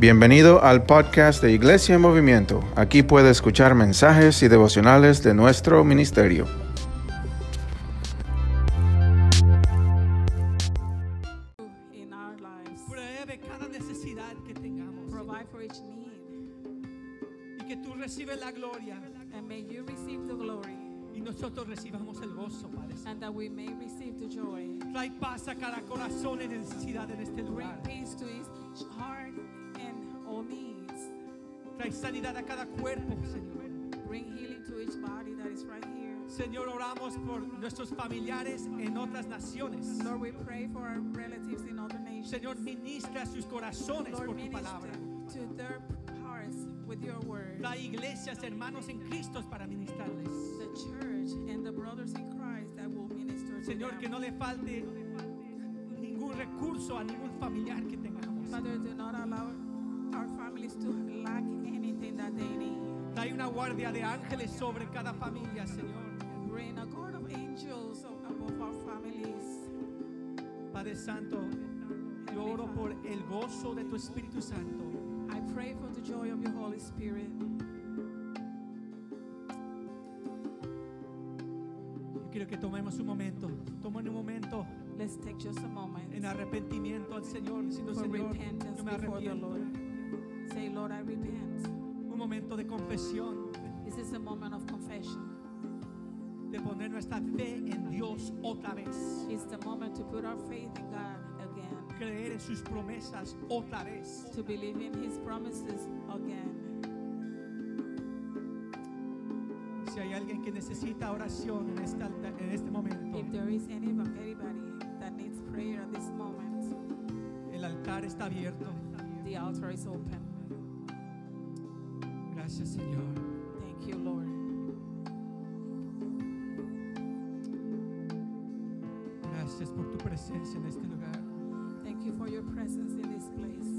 Bienvenido al podcast de Iglesia en Movimiento. Aquí puede escuchar mensajes y devocionales de nuestro ministerio. momento de confesión. This is a moment of confession. De poner nuestra fe en Dios otra vez. It's the moment to put our faith in God again. Creer en sus promesas otra vez. To believe in His promises again. Si hay alguien que necesita oración en este, alta, en este momento, If there is anyone, anybody that needs prayer at this moment, el altar está abierto. the altar is open. Gracias, Señor. Thank you, Lord. Gracias por tu presencia en este lugar. Thank you for your presence in this place.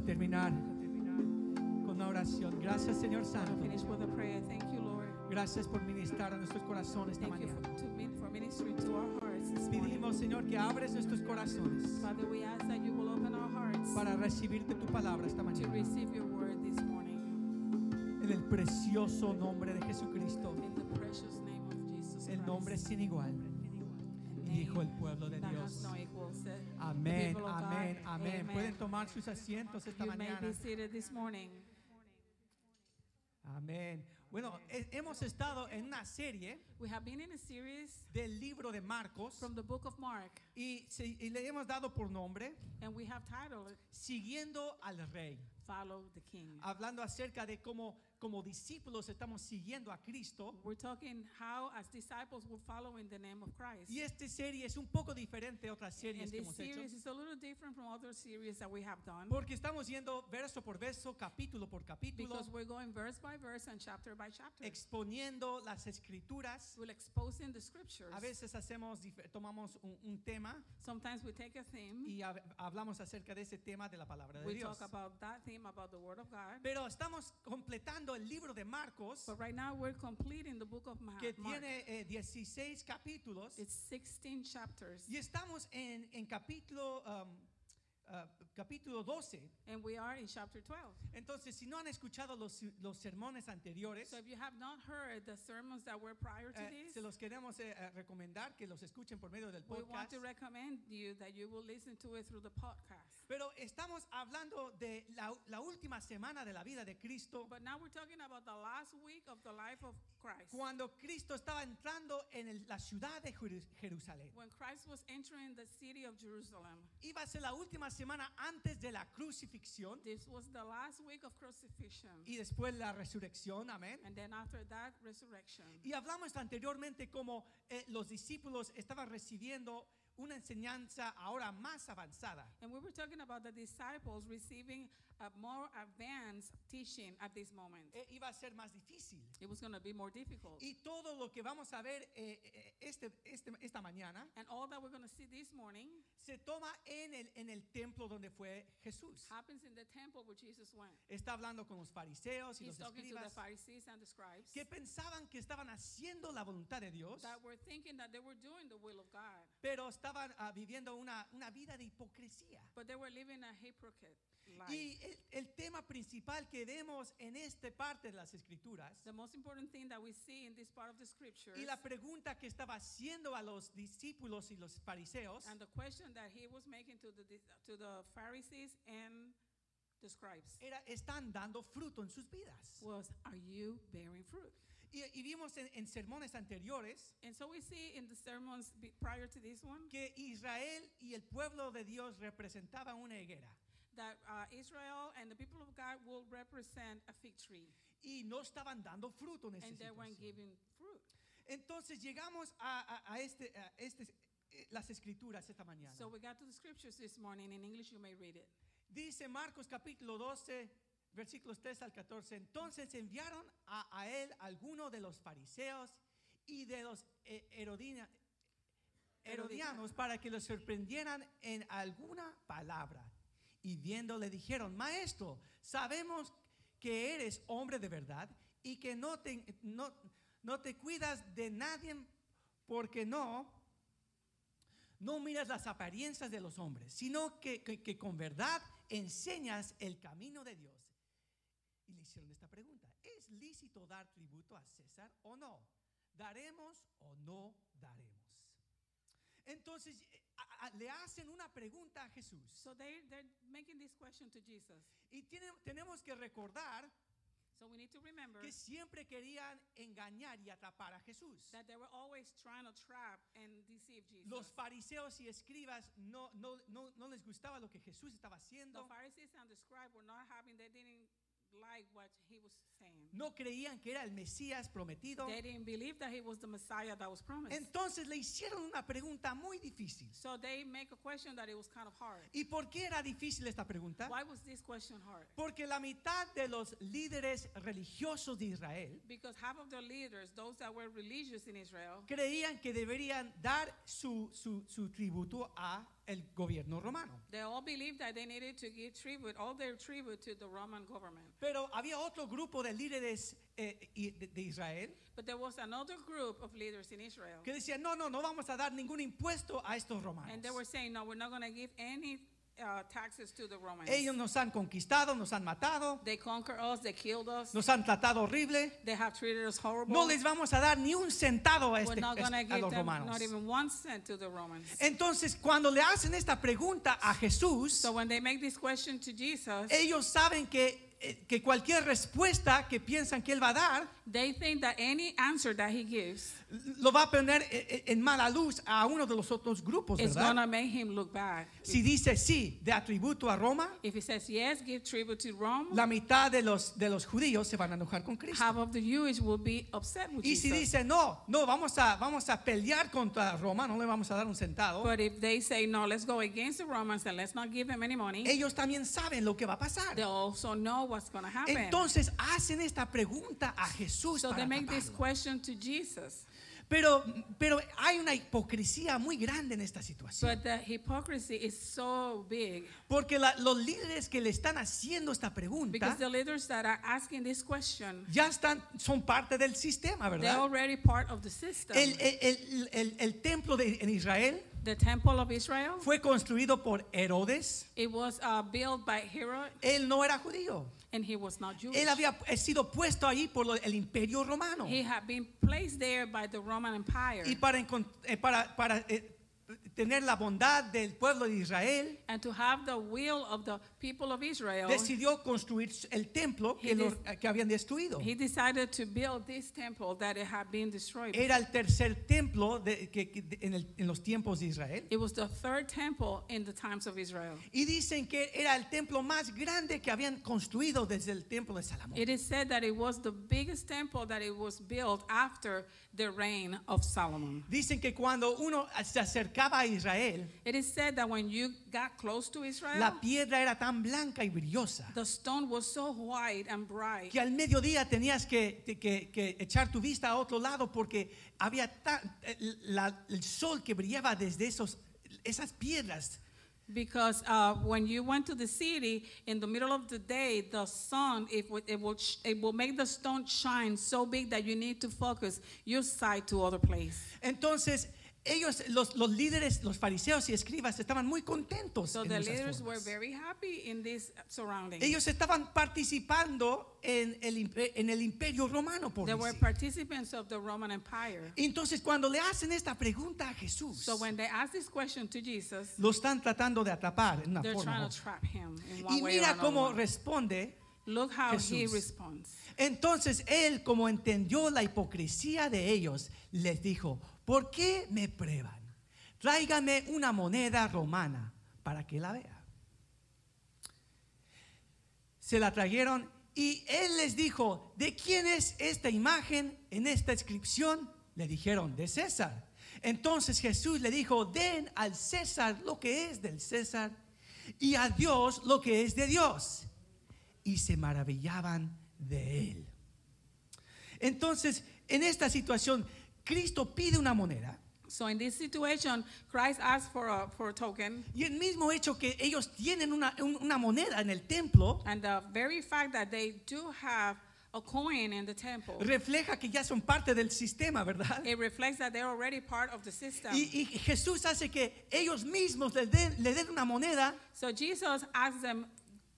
A terminar con una oración. Gracias, Señor Santo. Gracias por ministrar a nuestros corazones esta mañana. Pedimos, Señor, que abres nuestros corazones para recibirte tu palabra esta mañana. En el precioso nombre de Jesucristo, el nombre sin igual. Dijo el pueblo de Dios. Amén, amén, amén. Pueden tomar sus asientos esta You may mañana. be seated this morning. Amén. Bueno, he- hemos estado en una serie We have been in a series del libro de Marcos from the book of Mark, y, se- y le hemos dado por nombre and we have titled it Siguiendo al Rey. Follow the King. Hablando acerca de cómo como discípulos estamos siguiendo a Cristo. We're talking how, as disciples, we follow in the name of Christ. Y esta serie es un poco diferente de otras And series que hemos hecho. series is a little different from other series that we have done Porque estamos yendo verso por verso, capítulo por capítulo, because we're going verse by verse and chapter by chapter. exponiendo las escrituras. We're exposing the scriptures. A veces hacemos, tomamos un, un tema Sometimes we take a theme, y hab- hablamos acerca de ese tema de la palabra de we Dios. talk about that theme, about the Word of God. Pero estamos completando el libro de Marcos, But right now we're completing the book of Ma- que Mark. tiene eh, 16 capítulos, It's 16 chapters. y estamos en, en capítulo, um, uh, capítulo 12. And we are in chapter 12. Entonces, si no han escuchado los, los sermones anteriores, So if you have not heard the sermons that were prior to eh, this, se los queremos eh, eh, recomendar que los escuchen por medio del we want podcast. to recommend you that you will listen to it through the podcast. Pero estamos hablando de la, la última semana de la vida de Cristo, But now we're talking about the last week of the life of Christ. cuando Cristo estaba entrando en el- la ciudad de Jeru- Jerusalén. When Christ was entering the city of Jerusalem. Iba a ser la última semana antes de la crucifixión This was the last week of crucifixion. y después la resurrección, amén. And then after that, resurrection. Y hablamos anteriormente como eh, los discípulos estaban recibiendo una enseñanza ahora más avanzada. And we were talking about the disciples receiving a more advanced teaching at this moment. Eh, iba a ser más difícil. It was going to be more difficult. Y todo lo que vamos a ver eh, eh, este, este- esta mañana And all that we're going to see this morning se toma en el, en el templo donde fue Jesús. happens in the temple where Jesus went. Está hablando con los fariseos y He's los talking to the escribas Pharisees and the scribes que pensaban que estaban haciendo la voluntad de Dios, that were thinking that they were doing the will of God, pero estaban ah, viviendo una, una vida de hipocresía. but they were living a hypocrite life. Y el, el tema principal que vemos en esta parte de las escrituras The most important thing that we see in this part of the scriptures y la pregunta que estaba haciendo a los discípulos y los fariseos and the question that he was making to the to the Pharisees and the scribes era, ¿están dando fruto en sus vidas? was, "Are you bearing fruit?" Y, y vimos en, en sermones anteriores And so we see in the sermons prior to this one que Israel y el pueblo de Dios representaban una higuera that uh, Israel and the people of God will represent a fig tree, y no estaban dando fruto en and they weren't giving fruit. Entonces llegamos a, a- a este, a este, eh, las escrituras esta mañana. So we got to the scriptures this morning. In English, you may read it. Dice Marcos capítulo 12, versículos 3 al 14. Entonces enviaron a, él algunos de los fariseos y de los eh, herodina- herodianos para que lo sorprendieran en alguna palabra. Y viendo le dijeron, maestro, sabemos que eres hombre de verdad y que no te, no, no te cuidas de nadie porque no, no miras las apariencias de los hombres, sino que, que- que con verdad enseñas el camino de Dios. Y le hicieron esta pregunta, ¿es lícito dar tributo a César o no? ¿Daremos o no daremos? Entonces a- a- le hacen una pregunta a Jesús. So they, they're making this question to Jesus. Y tiene- tenemos que recordar So we need to remember que siempre querían engañar y atrapar a Jesús. that they were always trying to trap and deceive Jesus. Los fariseos y escribas no, no, no, no les gustaba lo que Jesús estaba the haciendo. Pharisees and the scribes were not having, they didn't like what he was saying. No creían que era el Mesías prometido. They didn't believe that he was the Messiah that was promised. Entonces le hicieron una pregunta muy difícil. so they make a question that it was kind of hard. ¿Y por qué era difícil esta pregunta? Why was this question hard? Porque la mitad de los líderes religiosos de Israel Because half of the leaders, those that were religious in Israel, creían que deberían dar su, su, su tributo a el gobierno romano. They all believed that they needed to give tribute, all their tribute to the Roman government. Pero había otro grupo de líderes eh, de Israel But there was another group of leaders in Israel. que decían, no, no, no vamos a dar ningún impuesto a estos romanos. And they were saying, no, we're not going to give any uh, taxes to the Romans. Ellos nos han conquistado, nos han matado, They conquered us, they killed us, nos han tratado horrible. they have treated us horrible. No les vamos a dar ni un centavo a, we're este- not going to a give los them romanos. not even one cent to the Romans. Entonces, cuando le hacen esta pregunta a Jesús, so when they make this question to Jesus, ellos saben que, eh, que cualquier respuesta que piensan que él va a dar, they think that any answer that he gives lo va a poner eh, eh, en mala luz a uno de los otros grupos, is ¿verdad? going to make him look bad. Si dice sí, de atributo a Roma, If he says yes, give tribute to Rome, la mitad de los, de los judíos se van a enojar con Cristo. half of the Jewish will be upset with Y si Jesus. dice no, no, vamos a, vamos a pelear contra Roma, no le vamos a dar un centavo, But if they say no, let's go against the Romans and let's not give them any money, ellos también saben lo que va a pasar. they also know what's going to happen. Entonces hacen esta pregunta a Jesús. So para they make this question to Jesus. Pero, pero hay una hipocresía muy grande en esta situación. But the hypocrisy is so big Porque la- los líderes que le están haciendo esta pregunta because the leaders that are asking this question, ya están, son parte del sistema, they're ¿verdad? already part of the system. El, el- el- el- el templo de, en Israel the temple of Israel, fue construido por Herodes. it was uh, built by Herod Él no era judío. and he was not Jewish. Él había sido puesto allí por el imperio romano. He had been placed there by the Roman Empire. Y para, eh, para, para, eh, tener la bondad del pueblo de Israel, and to have the will of the people of Israel, decidió construir el templo que, He lo- que habían destruido. he decided to build this temple that it had been destroyed. Era el tercer templo de- que- que- en, el- en los tiempos de Israel. It was the third temple in the times of Israel. Y dicen que era el templo más grande que habían construido desde el templo de Salomón. It is said that it was the biggest temple that it was built after the reign of Solomon. Dicen que cuando uno se acercaba a Israel, It is said that when you got close to Israel, la piedra era tan blanca y brillosa the stone was so white and bright que al mediodía tenías que, que- que echar tu vista a otro lado porque había ta- la- el sol que brillaba desde esos, esas piedras. because uh, when you went to the city in the middle of the day, the sun it would, it, would sh- it will make the stone shine so big that you need to focus your sight to other place. Entonces, ellos, los, los líderes, los fariseos y escribas estaban muy contentos. So en the leaders were very happy in this surrounding. Ellos estaban participando en el, impe- en el imperio romano, por They were participants of the Roman Empire. Entonces, cuando le hacen esta pregunta a Jesús, So when they ask this question to Jesus, lo están tratando de atrapar en una they're forma. trying to trap him in one Y way mira cómo responde. Look how he Jesús. responds. Entonces él, como entendió la hipocresía de ellos, les dijo, ¿por qué me prueban? Tráigame una moneda romana para que la vea. Se la trajeron y él les dijo, ¿de quién es esta imagen en esta inscripción? Le dijeron, de César. Entonces Jesús le dijo, den al César lo que es del César y a Dios lo que es de Dios. Y se maravillaban de él. Entonces, en esta situación, Cristo pide una moneda. So in this situation, Christ asked for a, for a token, Y el mismo hecho que ellos tienen una, un- una moneda en el templo, and the very fact that they do have a coin in the temple, refleja que ya son parte del sistema, ¿verdad? it reflects that they're already part of the system. Y, y Jesús hace que ellos mismos le den, le den una moneda So Jesus asked them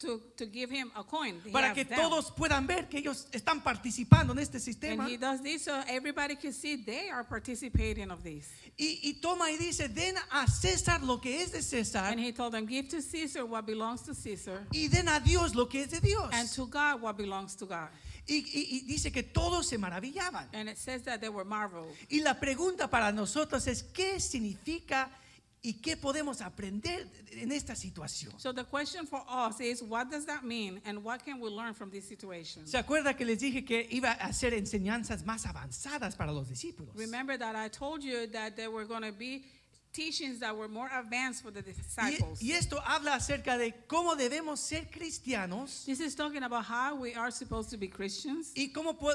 to, to give him a coin. Para que them. todos puedan ver que ellos están participando en este And sistema. he does this so everybody can see they are participating of this. Y, y toma y dice, den a César lo que es de César And he told them, give to Caesar what belongs to Caesar, y den a Dios lo que es de Dios. and to God what belongs to God. Y, y- y dice que todos se maravillaban. And it says that they were marveled. Y la pregunta para nosotros es, ¿qué significa y qué podemos aprender en esta situación? So the question for us is, what does that mean, and what can we learn from this situation? ¿Se acuerda que les dije que iba a hacer enseñanzas más avanzadas para los discípulos? Remember that I told you that there were going to be teachings that were more advanced for the disciples. y esto habla acerca de cómo debemos ser cristianos This is talking about how we are supposed to be Christians y cómo, po-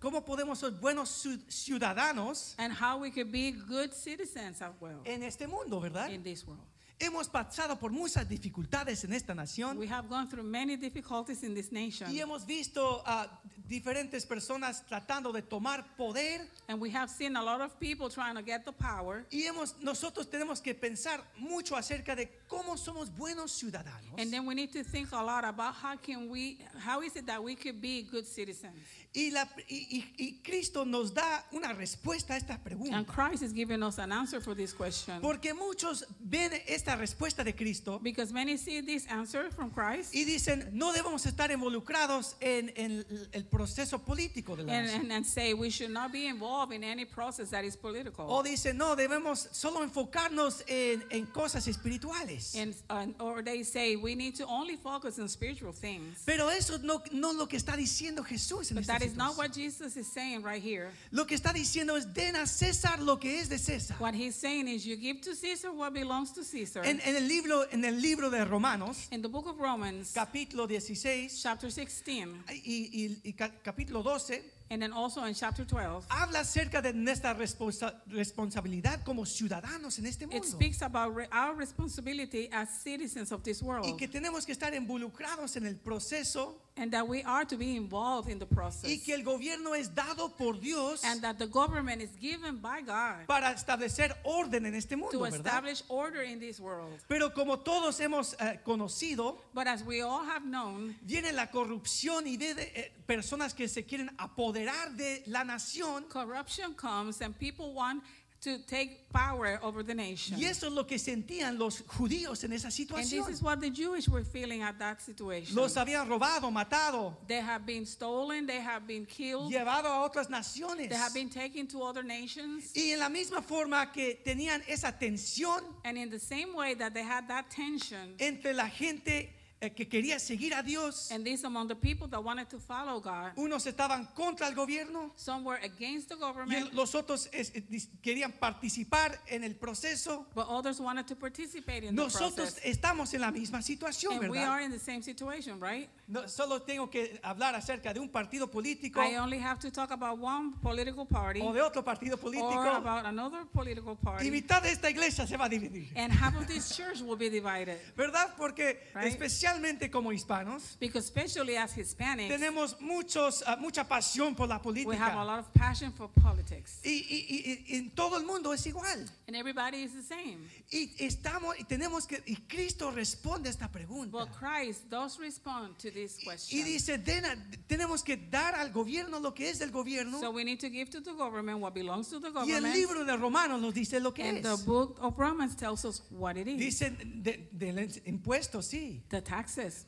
cómo podemos ser buenos ciudadanos and how we could be good citizens as well en este mundo, ¿verdad? in this world. Hemos pasado por muchas dificultades en esta nación We have gone through many difficulties in this nation. y hemos visto a diferentes personas tratando de tomar poder And we have seen a lot of people trying to get the power. y hemos nosotros tenemos que pensar mucho acerca de cómo somos buenos ciudadanos. And then we need to think a lot about how can we, how is it that we could be good citizens? Y, la, y, y- y Cristo nos da una respuesta a esta And pregunta. Christ is giving us an answer for this question. Porque muchos ven esta respuesta de Cristo Because many see this answer from Christ y dicen, no debemos estar involucrados en, en el proceso político de la and, nación. and, and say we should not be involved in any process that is political. O dicen, no, debemos solo enfocarnos en, en cosas espirituales. And, and- or they say we need to only focus on spiritual things. Pero eso no, no es lo que está diciendo Jesús en But esta that is not what Jesus is saying right here. Lo que está diciendo es, den a César lo que es de César. What he's saying is you give to Caesar what belongs to Caesar. En, en el libro, en el libro de Romanos, In the book of Romans, capítulo 16 chapter 16, y, y- y ca- capítulo 12, and then also in chapter 12, habla acerca de nuestra responsa- responsabilidad como ciudadanos en este it mundo. speaks about re- our responsibility as citizens of this Y world que tenemos que estar involucrados en el proceso and that we are to be involved in the process y que el gobierno es dado por Dios and that the government is given by God para establecer orden en este mundo, to ¿verdad? establish order in this world. Pero como todos hemos eh, conocido, But as we all have known, viene la corrupción y de, eh, personas que se quieren apoderar de la nación. corruption comes and people want to take power over the nation. Y eso es lo que sentían los judíos en esa And situación. this is what the Jewish were feeling at that situation. Los habían robado, matado, They have been stolen, they have been killed, llevado a otras naciones. they have been taken to other nations. Y en la misma forma que tenían esa tensión And in the same way that they had that tension, entre la gente que quería seguir a Dios, and this among the people that wanted to follow God, unos estaban contra el gobierno some were against the y government, los otros es- eh, querían participar en el proceso. but others wanted to participate in the Nosotros process. estamos en la misma situación, And we ¿verdad? are in the same situation, right? No, solo tengo que hablar acerca de un partido político I only have to talk about one political party o de otro partido or político about another political y party, mitad de esta iglesia se va a dividir. and half of this church will be divided. ¿Verdad? Porque Right. especialmente como hispanos Because especially as Hispanics, tenemos muchos, ah, mucha pasión por la we have a política. lot of passion for politics. Y, y- y- y en todo el mundo es igual. And everybody is the same. Y estamos y tenemos que y Cristo responde a esta pregunta. Christ does respond to this Y question. dice, "Den a- tenemos que dar al gobierno lo que es del gobierno. So we need to give to the government what belongs to the y el government. libro de Romanos nos dice lo que And es. the book of Romans tells us what it is. Dice de, del impuesto, sí. The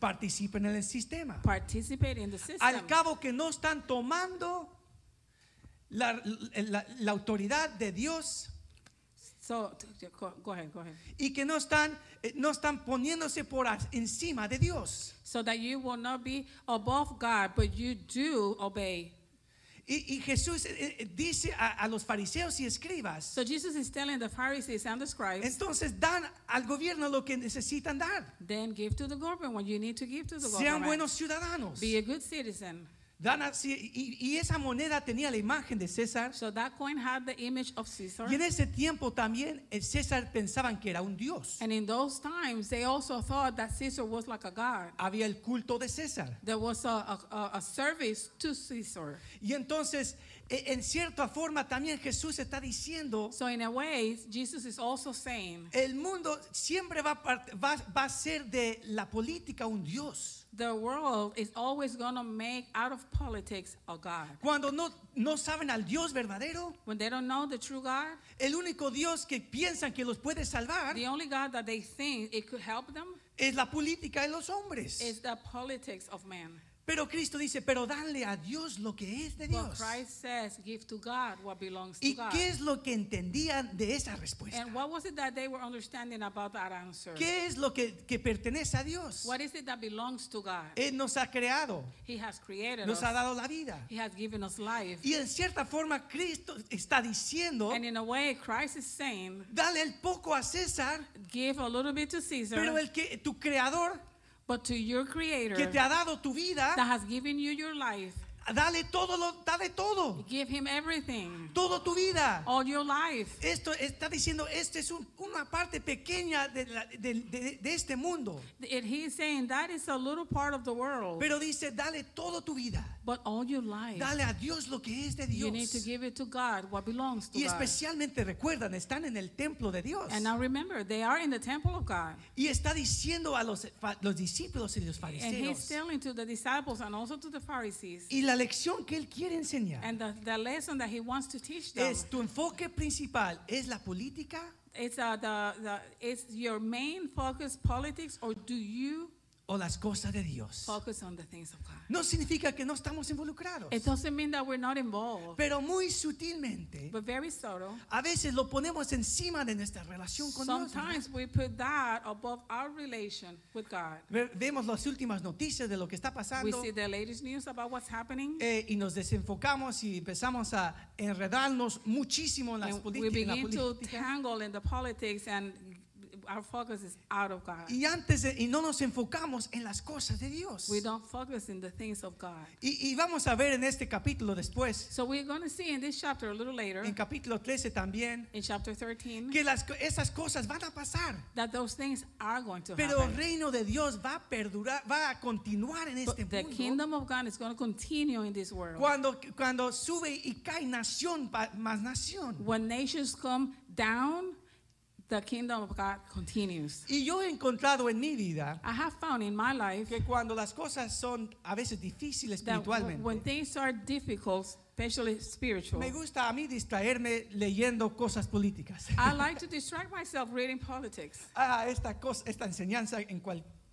Participen en el sistema. Participate in the system. Al cabo que no están tomando la, la- la autoridad de Dios So go, ahead, go ahead. y que no están, eh, no están poniéndose por encima de Dios. So that you will not be above God, but you do obey. Y, y Jesús eh, eh, dice a, a los fariseos y escribas, So Jesus is telling the Pharisees and the scribes, entonces dan al gobierno lo que necesitan dar. then give to the government what you need to give to the Sean government. buenos ciudadanos. Be a good citizen. Dan así- y, y esa moneda tenía la imagen de César. So that coin had the image of Caesar. Y en ese tiempo también el César pensaban que era un dios. And in those times, they also thought that Caesar was like a god. Había el culto de César. There was a, a, a- service to Caesar. Y entonces, en cierta forma, también Jesús está diciendo, So in a way, Jesus is also saying el mundo siempre va, a part- va, va a ser de la política un dios. the world is always going to make out of politics a god. Cuando no, no saben al Dios verdadero, When they don't know the true God, el único Dios que piensan que los puede salvar the only God that they think it could help them es la política de los hombres. is the politics of man. Pero Cristo dice, pero dale a Dios lo que es de But Dios. Christ says, give to God what belongs to ¿Y God. qué es lo que entendían de esa respuesta? And what was it that they were understanding about that answer? ¿Qué es lo que, que pertenece a Dios? What is it that belongs to God? Él nos ha creado, He has created nos us. ha dado la vida. He has given us life. Y en cierta forma Cristo está diciendo, And in a way, Christ is saying, dale el poco a César, give a little bit to Caesar, pero el que tu creador but to your que creator te ha dado tu vida, that has given you your life, Dale todo, lo, dale todo, Give him everything, todo tu vida. all your life. Esto está diciendo, esta es un- una parte pequeña de, la- de- de- de este mundo. And he's saying that is a little part of the world, Pero dice, dale todo tu vida. but all your life, Dale a Dios lo que es de you need to Dios. give it to God, what belongs to Y God. especialmente recuerdan, están en el templo de Dios. And now remember, they are in the temple of God. Y está diciendo a los, los discípulos y los And he's fariseos. telling to the disciples and also to the Pharisees. Y la lección que él quiere enseñar. And the, the lesson that he wants to teach them. Es tu enfoque principal es la política it's uh, the, the is your main focus politics or do you o las cosas de Dios. focus on the things of God? No significa que no estamos involucrados, It doesn't mean that we're not involved, pero muy sutilmente but very subtle. a veces lo ponemos encima de nuestra relación con Dios. ¿verdad? Sometimes we put that above our relation with God. Ve- Vemos las últimas noticias de lo que está We pasando see the latest news about what's happening. eh, y nos desenfocamos y empezamos a enredarnos muchísimo en, las And we en la begin to tangle in the politics and our focus is out of God. Y antes de- y no nos enfocamos en las cosas de Dios. We don't focus in the things of God. Y, y vamos a ver en este capítulo después, So we're going to see in this chapter a little later, en capítulo 13 también, in chapter 13, que las, esas cosas van a pasar. that those things are going to Pero el happen. reino de Dios va a perdurar, va a continuar en But este the mundo. kingdom of God is going to continue in this world. Cuando, cuando sube y cae nación más nación. When nations come down, the kingdom of God continues. Y yo he encontrado en mi vida I have found in my life que cuando las cosas son a veces difíciles that espiritualmente, when things are difficult, especially spiritual, me gusta a mí distraerme leyendo cosas políticas. I like to distract myself reading politics. Ah, esta, cosa, esta enseñanza en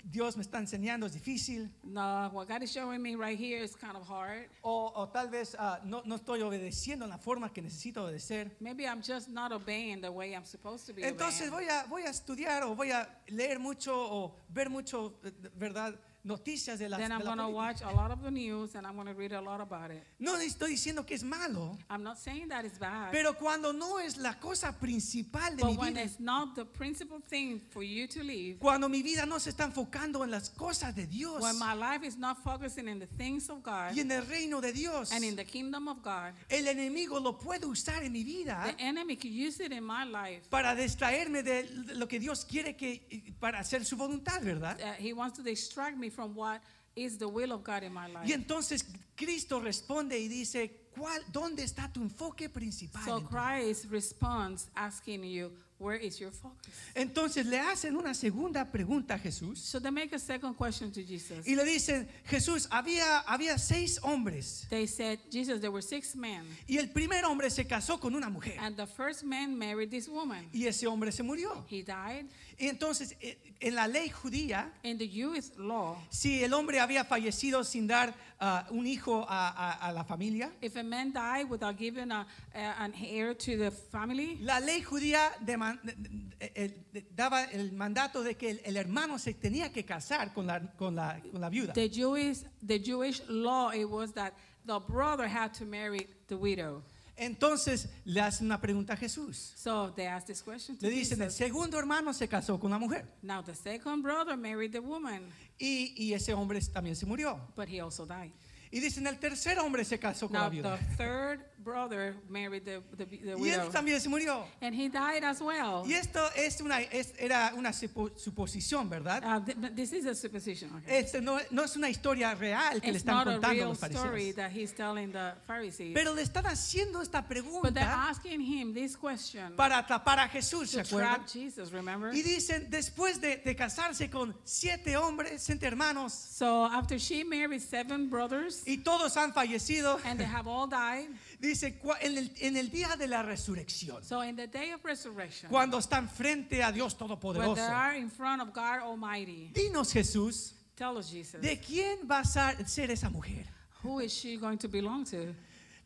Dios me está enseñando es difícil. No, what God is showing me right here is kind of hard. O, o tal vez ah, no, no estoy obedeciendo en la forma que necesito obedecer. Maybe I'm just not obeying the way I'm supposed to be Entonces obeying. voy a, voy a estudiar o voy a leer mucho o ver mucho, eh, ¿verdad? Noticias de la, Then de I'm la going to política. watch a lot of the news and I'm going to read a lot about it. No estoy diciendo que es malo, I'm not saying that it's bad. pero cuando no es la cosa principal de mi But when vida, it's not the principal thing for you to live, cuando mi vida no se está enfocando en las cosas de Dios when my life is not focusing in the things of God y en el reino de Dios, and in the kingdom of God, el enemigo lo puede usar en mi vida the enemy can use it in my life. para distraerme de lo que Dios quiere que para hacer su voluntad, ¿verdad? Uh, he wants to distract me from what is the will of God in my life. Y entonces Cristo responde y dice, ¿cuál, ¿dónde está tu enfoque principal? So Christ responds asking you, where is your focus? Entonces le hacen una segunda pregunta a Jesús So they make a second question to Jesus. y le dicen, Jesús, había, había seis hombres They said, Jesus, there were six men, y el primer hombre se casó con una mujer and the first man married this woman. y ese hombre se murió. He died. Entonces eh, en la ley judía, In the Jewish law, si el hombre había fallecido sin dar ah, un hijo a, a- a la familia, if a man died without giving a, an heir to the family, la ley judía deman- de- de- de- de- daba el mandato de que el, el hermano se tenía que casar con la, con la, con la viuda. the Jewish, the Jewish law, it was that the brother had to marry the widow. Entonces le hacen una pregunta a Jesús. So they asked this question to Le dicen, el segundo hermano se casó con la mujer Now the second brother married the woman, y, y ese hombre también se murió. but he also died. Y dicen, el tercer hombre se casó con Now la viuda the third brother married the, the, the y él widow, también se murió. and he died as well. Y esto es una, es- era una supo- suposición, ¿verdad? Uh, th- but this is a supposition. Okay? Este no, no es una historia real que le It's están not a contando real los story fariseos. that he's telling the Pharisees. Pero le están haciendo esta But they're pregunta asking him this question para atrapar a Jesús, ¿se to acuerdan? trap Jesus, remember? Y dicen, después de, de casarse con siete hombres, siete hermanos, So after she married seven brothers y todos han fallecido, and they have all died, dice, "Cua- en el, en el día de la resurrección, so in the day of resurrection, cuando están frente a Dios when Todopoderoso, they are in front of God Almighty, dinos Jesús, tell us, Jesus, ¿de quién va a ser ser esa mujer? who is she going to belong to?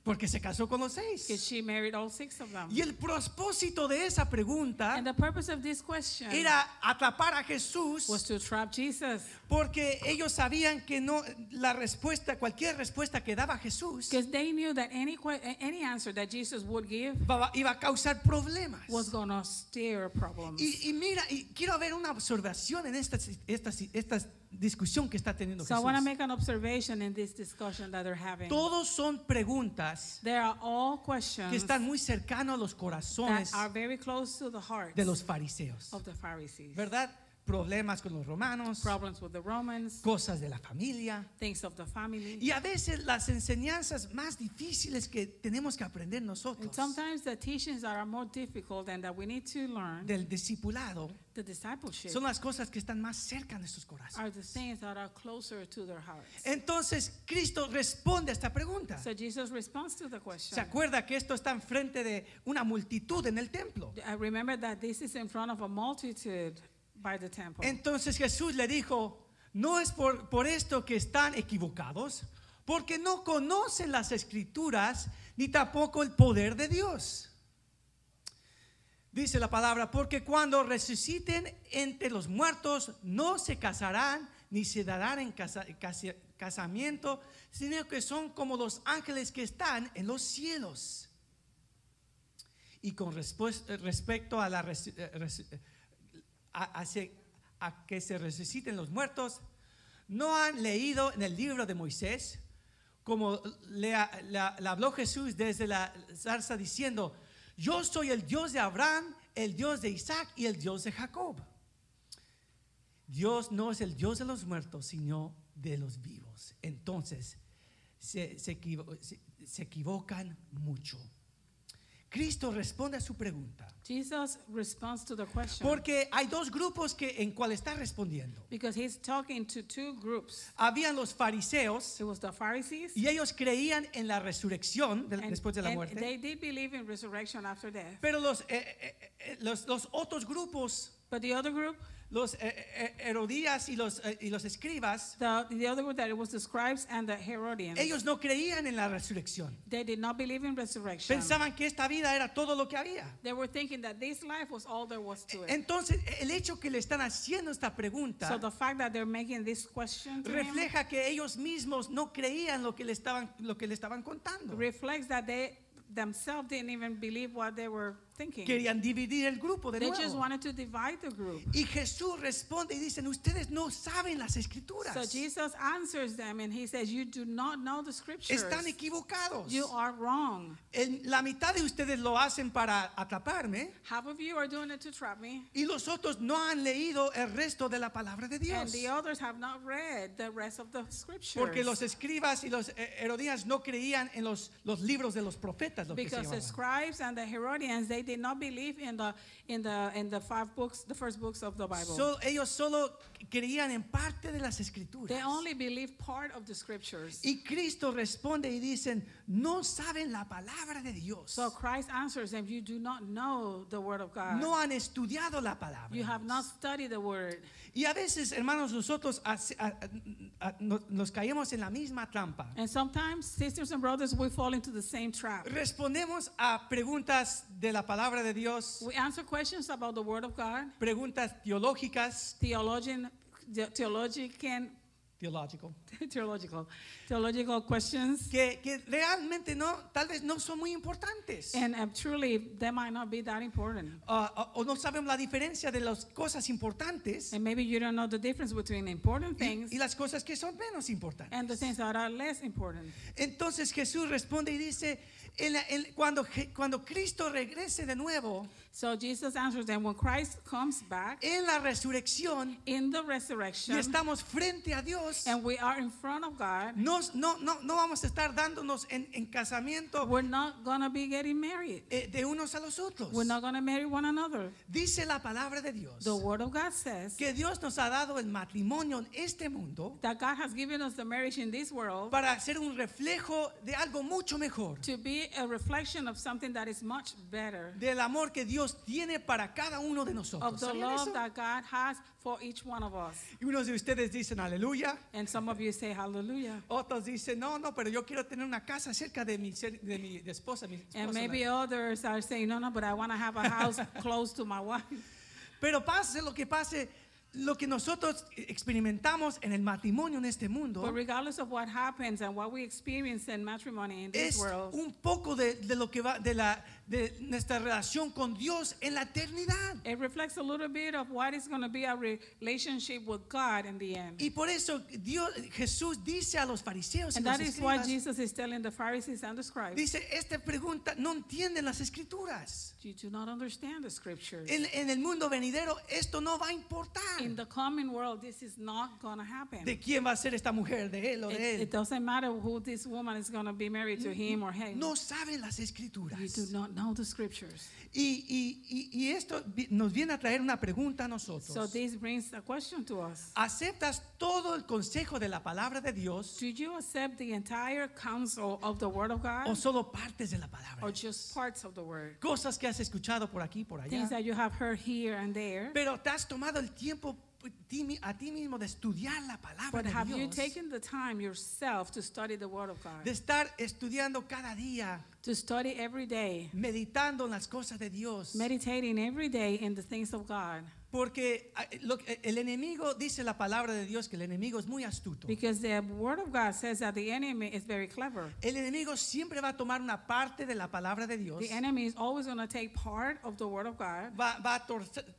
Porque se casó con los Because seis. she married all six of them. Y el propósito de esa pregunta And the purpose of this question era atrapar a Jesús was to trap Jesus. porque ellos sabían que no la respuesta, cualquier respuesta que daba Jesús Because they knew that any, any answer that Jesus would give iba a causar problemas. was stir problems. Y, y mira, y quiero ver una observación en esta, esta, esta discusión que está teniendo So I want to Jesús. make an observation in this discussion that they're having. Todos son preguntas There are all questions que están muy cercanos a los that corazones are very close to the hearts de los fariseos. of the Pharisees. ¿Verdad? Problemas con los romanos, Problems with the Romans, cosas de la familia. things of the family. Y a veces las enseñanzas más difíciles que tenemos que aprender And nosotros sometimes the teachings that are more difficult and that we need to learn, del discipulado the discipleship, son las cosas que están más cerca de nuestros corazones. are the things that are closer to their hearts. Entonces Cristo responde a esta pregunta. So Jesus responds to the question. ¿Se acuerda que esto está enfrente de una multitud en el templo? I remember that this is in front of a multitude by the temple. Entonces Jesús le dijo, no es por, por esto que están equivocados, porque no conocen las escrituras ni tampoco el poder de Dios. Dice la palabra, porque cuando resuciten entre los muertos no se casarán ni se darán en casa- casa- casamiento, sino que son como los ángeles que están en los cielos. Y con respecto a la eh, a, que se resuciten los muertos, no han leído en el libro de Moisés, como le habló Jesús desde la zarza diciendo, yo soy el Dios de Abraham, el Dios de Isaac y el Dios de Jacob. Dios no es el Dios de los muertos, sino de los vivos. Entonces, se, se se equivocan mucho. Cristo responde a su pregunta. Jesus responds to the question Porque hay dos grupos que, en cual está respondiendo. because he's talking to two groups. Habían los fariseos It was the Pharisees y ellos creían en la resurrección del- and, después de la and muerte. they did believe in resurrection after death. Pero los, eh, eh, eh, los, los otros grupos, But the other group, los eh, eh, Herodías y los, eh, y los escribas, the, the other group that it was the scribes and the Herodians, ellos no creían en la resurrección. they did not believe in resurrection. Pensaban que esta vida era todo lo que había. They were thinking that this life was all there was to it. Entonces, el hecho que le están haciendo esta pregunta So the fact that they're making this question to him refleja que ellos mismos no creían lo que le estaban, lo que le estaban contando. reflects that they themselves didn't even believe what they were thinking. Querían dividir el grupo de They just nuevo. wanted to divide the group. Y Jesús responde y dicen, ustedes no saben las escrituras. So Jesus answers them and he says, You do not know the scriptures. Están equivocados. You are wrong. En- la mitad de ustedes lo hacen para atraparme Half of you are doing it to trap me, y los otros no han leído el resto de la palabra de and Dios. the others have not read the rest of the scriptures. Porque los escribas y los eh, Herodías no creían en los, los libros de los profetas. Lo que se because the scribes and the Herodians, they did not believe in the in the in the five books, the first books of the Bible. So- ellos solo creían en parte de las escrituras. they only believe part of the scriptures. Y Cristo responde y dicen, no saben la palabra de Dios. So Christ answers them, You do not know the word of God. No han estudiado la palabra. you have not studied the word. Y a veces, hermanos, nosotros nos caemos en la misma trampa. And sometimes, sisters and brothers, we fall into the same trap. Respondemos a preguntas de la palabra de Dios, We answer questions about the Word of God, preguntas teológicas, theologian, the- theological, theological, theological questions, que, que realmente no, tal vez no son muy importantes. and um, truly they might not be that important. Ah, o- o no sabemos la diferencia de las cosas importantes And maybe you don't know the difference between important y, things y las cosas que son menos importantes. and the things that are less important. Entonces Jesús responde y dice, en la- en- cuando, cuando Cristo regrese de nuevo, So Jesus answers them when Christ comes back en la resurrección, in the y resurrection, estamos frente a Dios, and we are in front of God. nos- no, no, no vamos a estar dándonos en, en casamiento We're not gonna be getting married. eh, de unos a los otros. We're not gonna marry one another. Dice la palabra de Dios The Word of God says que Dios nos ha dado el matrimonio en este mundo that God has given us the marriage in this world para ser un reflejo de algo mucho mejor, to be a reflection of something that is much better, del amor que Dios tiene para cada uno de nosotros. of the ¿Sabían love that God has for each one of us. Y unos de ustedes dicen aleluya. And some of you say hallelujah. Otros dicen, no, no, pero yo quiero tener una casa cerca de mi, de mi esposa. Mi esposa And maybe others are saying, no, no, but I want to have a house close to my wife. Pero pase lo que pase, lo que nosotros experimentamos en el matrimonio en este mundo But regardless of what happens and what we experience in matrimony in this es world, un poco de, de lo que va de la de nuestra relación con Dios en la eternidad. it reflects a little bit of what is going to be our relationship with God in the end. Y por eso Dios Jesús dice a los fariseos y And los that is why escribas, Jesus is telling the Pharisees and the scribes, dice, esta pregunta no entienden las escrituras. you do not understand the scriptures. En, en el mundo venidero esto no va a importar. In the coming world, this is not going to happen. de quién va a ser esta mujer, de él o It, de it él. doesn't matter who this woman is going to be married to, him or her. No saben las escrituras. You do not know the scriptures. Y, y- y- esto nos viene a traer una pregunta a So nosotros. this brings a question to us. ¿Aceptas todo el consejo de la palabra de Dios Do you accept the entire counsel of the Word of God o solo partes de la palabra? or just parts of the Word? Cosas que has escuchado por aquí por allá. Things that you have heard here and there. Pero te has tomado el tiempo a ti mismo de estudiar la palabra But de have you Dios. taken the time yourself to study the Word of God? De estar estudiando cada día, To study every day, meditando en las cosas de Dios. meditating every day in the things of God. Porque lo que- el enemigo dice la palabra de Dios que el enemigo es muy astuto. Because the Word of God says that the enemy is very clever. El enemigo siempre va a tomar una parte de la palabra de Dios, The enemy is always going to take part of the Word of God. va, va a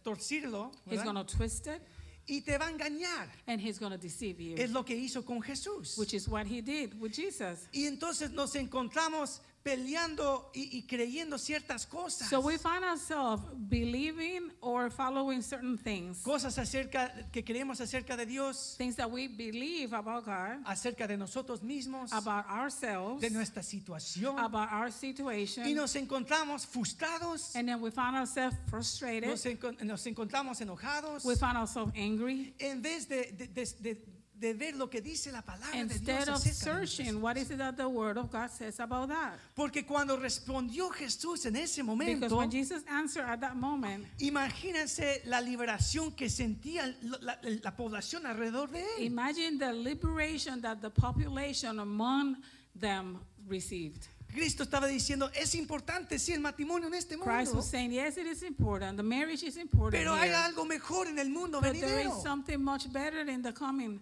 torcirlo He's going to twist it y te va a engañar. and he's going to deceive you, Es lo que hizo con Jesús. which is what he did with Jesus. Y entonces nos encontramos peleando y, y creyendo ciertas cosas. So we find ourselves believing or following certain things, Cosas acerca que creemos acerca de Dios, things that we believe about God, acerca de nosotros mismos, about ourselves, de nuestra situación. about our Y situation, nos encontramos frustrados, and then we find ourselves frustrated. nos, encon- nos encontramos enojados, We find ourselves angry. en vez de, de- de- de- de ver lo que dice la palabra de Dios Instead of searching what is it that the Word of God says about that. Porque cuando respondió Jesús en ese Because momento, when Jesus answered at that moment, imagínense la liberación que sentía la, la- la población alrededor de él. imagine the liberation that the population among them received. Cristo estaba diciendo, es importante sí el matrimonio en este Christ mundo, was saying, yes, it is important. The marriage is important. pero hay here, algo mejor en el mundo but there is something much better in the coming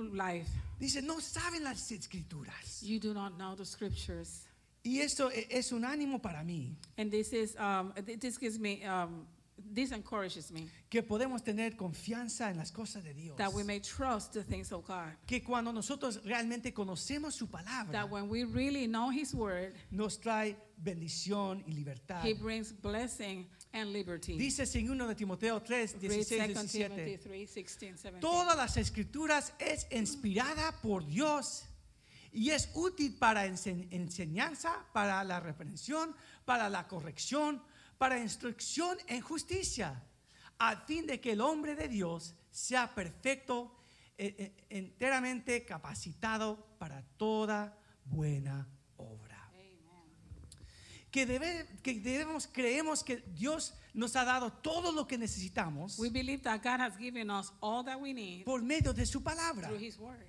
life. Dice, no saben las escrituras. You do not know the scriptures. Y esto e- es un ánimo para mí, And this is um, th- this gives me um, this encourages me que podemos tener confianza en las cosas de Dios. that we may trust the things of God. Que cuando nosotros realmente conocemos su palabra, That when we really know His word, nos trae bendición y libertad. He brings blessing and liberty. Dice en 1 de Timoteo 3, Read 16, 2 Timothy 17. 3, 16, 17. Todas las escrituras es inspirada por Dios y es útil para ense- enseñanza, para la reprensión, para la corrección, para instrucción en justicia, a fin de que el hombre de Dios sea perfecto, eh, eh, enteramente capacitado para toda buena. Que, debe- que debemos, creemos que Dios nos ha dado todo lo que necesitamos We believe that God has given us all that we need por medio de su palabra. through His word.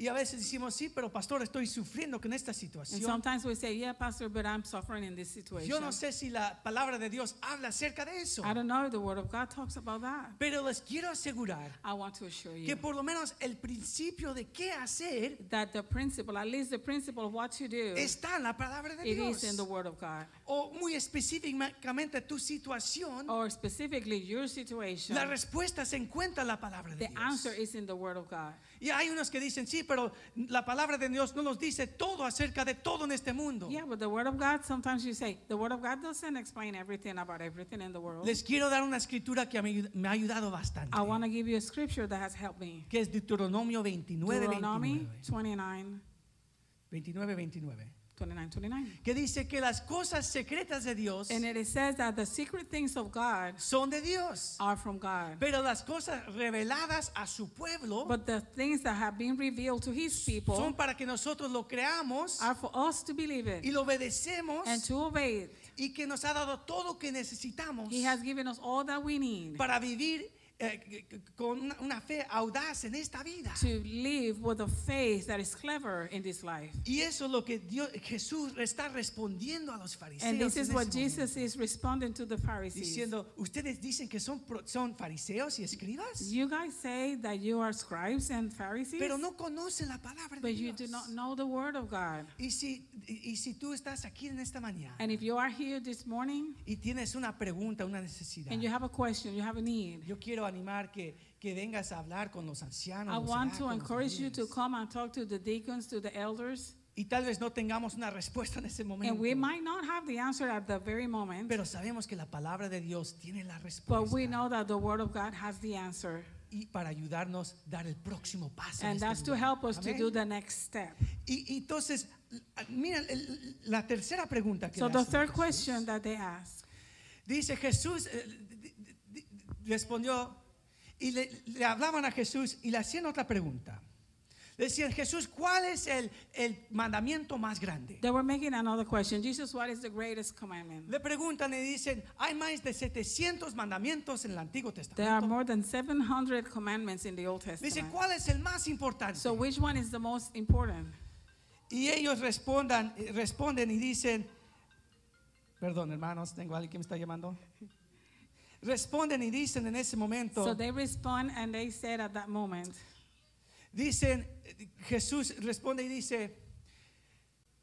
Y a veces decimos, sí, pero pastor, estoy sufriendo con esta And situación. sometimes we say, Yeah, Pastor, but I'm suffering in this situation. Yo no sé si la palabra de Dios habla acerca de eso, I don't know if the word of God talks about that. pero les quiero asegurar I want to assure you que por lo menos el principio de qué hacer that the principle, at least the principle of what to do, está en la palabra de it is in Dios. the word of God. O muy específicamente tu situación, Or specifically your situation, la respuesta se encuentra en la palabra de the answer Dios. is in the word of God. Y hay unos que dicen, sí, pero la palabra de Dios no nos dice todo acerca de todo en este mundo. Yeah, but the word of God, sometimes you say, the word of God doesn't explain everything about everything in the world. Les quiero dar una escritura que me me ha ayudado bastante, I want to give you a scripture that has helped me. que es Deuteronomio 29, Deuteronomy 29. 29, 29, 29. 29, 29. Que dice que las cosas secretas de Dios And it says that the secret things of God son de Dios. are from God. Pero las cosas reveladas a su pueblo But the things that have been revealed to his people son para que nosotros lo creamos are for us to believe y it lo obedecemos and to obey it. y que nos ha dado todo lo que necesitamos He has given us all that we need para vivir eh, con una, una fe audaz en esta vida. to live with a faith that is clever in this life. Y eso es lo que Dios, Jesús está respondiendo a los fariseos. And this is what momento, Jesus is responding to the Pharisees. diciendo, ustedes dicen que son, son fariseos y escribas, You guys say that you are scribes and Pharisees, pero no conocen la palabra de but you Dios. do not know the word of God. Y si, y, y si tú estás aquí en esta mañana And if you are here this morning y tienes una pregunta, una necesidad, and you have a question, you have a need, yo quiero animar que, que vengas a hablar con los ancianos. I want to encourage you to come and talk to the deacons, to the elders. Y tal vez no tengamos una respuesta en ese momento. And we might not have the answer at the very moment, Pero sabemos que la palabra de Dios tiene la but respuesta. we know that the word of God has the answer. y para ayudarnos dar el próximo paso. And este that's to help us to do the next step. Y, y entonces, l- mira, la tercera pregunta que So le the hacen third question that they ask, dice Jesús eh, respondió y le, le hablaban a Jesús y le hacían otra pregunta. Le decían, Jesús, ¿cuál es el, el mandamiento más grande? they were making another question. Jesus, what is the greatest commandment? Le preguntan y dicen, hay más de 700 mandamientos en el Antiguo There are Testamento. more than 700 commandments in the Old Testament. ¿cuál es el más importante? So which one is the most important? Y ellos respondan, responden y dicen, perdón hermanos, tengo a alguien que me está llamando. Responden y dicen en ese momento, So they respond and they said at that moment, dicen, Jesús responde y dice,